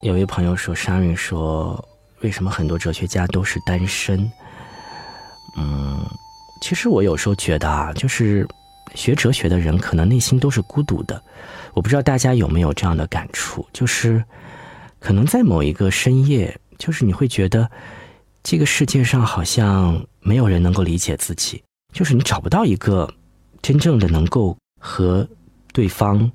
有位朋友说：“沙云说，为什么很多哲学家都是单身？”嗯，其实我有时候觉得啊，就是学哲学的人可能内心都是孤独的。我不知道大家有没有这样的感触，就是可能在某一个深夜，就是你会觉得这个世界上好像没有人能够理解自己，就是你找不到一个真正的能够和对方。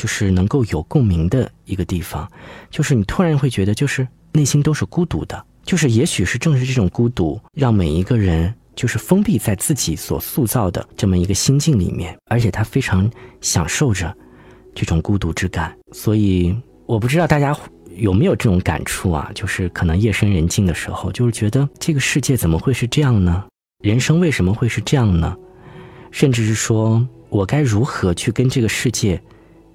就是能够有共鸣的一个地方，就是你突然会觉得，就是内心都是孤独的，就是也许是正是这种孤独，让每一个人就是封闭在自己所塑造的这么一个心境里面，而且他非常享受着这种孤独之感。所以我不知道大家有没有这种感触啊？就是可能夜深人静的时候，就是觉得这个世界怎么会是这样呢？人生为什么会是这样呢？甚至是说我该如何去跟这个世界？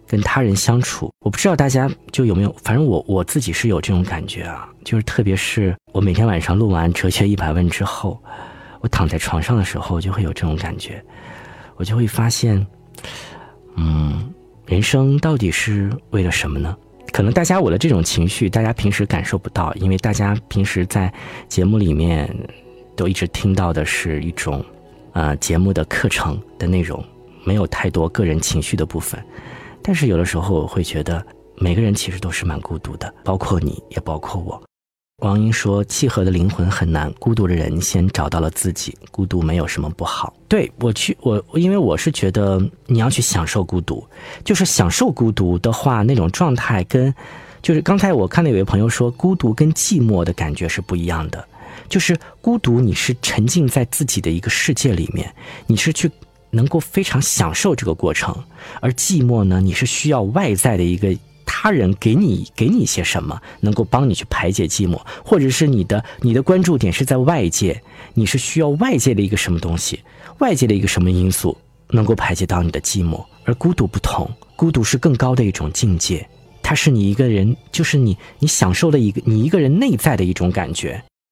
跟他人相处，我不知道大家就有没有，反正我我自己是有这种感觉啊，就是特别是我每天晚上录完《哲学一百问》之后，我躺在床上的时候就会有这种感觉，我就会发现，嗯，人生到底是为了什么呢？可能大家我的这种情绪，大家平时感受不到，因为大家平时在节目里面都一直听到的是一种，呃，节目的课程的内容，没有太多个人情绪的部分。但是有的时候我会觉得，每个人其实都是蛮孤独的，包括你也包括我。王英说：“契合的灵魂很难，孤独的人先找到了自己，孤独没有什么不好。”对我去，我因为我是觉得你要去享受孤独，就是享受孤独的话，那种状态跟，就是刚才我看到有位朋友说，孤独跟寂寞的感觉是不一样的，就是孤独你是沉浸在自己的一个世界里面，你是去。能够非常享受这个过程，而寂寞呢？你是需要外在的一个他人给你给你一些什么，能够帮你去排解寂寞，或者是你的你的关注点是在外界，你是需要外界的一个什么东西，外界的一个什么因素能够排解到你的寂寞。而孤独不同，孤独是更高的一种境界，它是你一个人，就是你你享受的一个你一个人内在的一种感觉。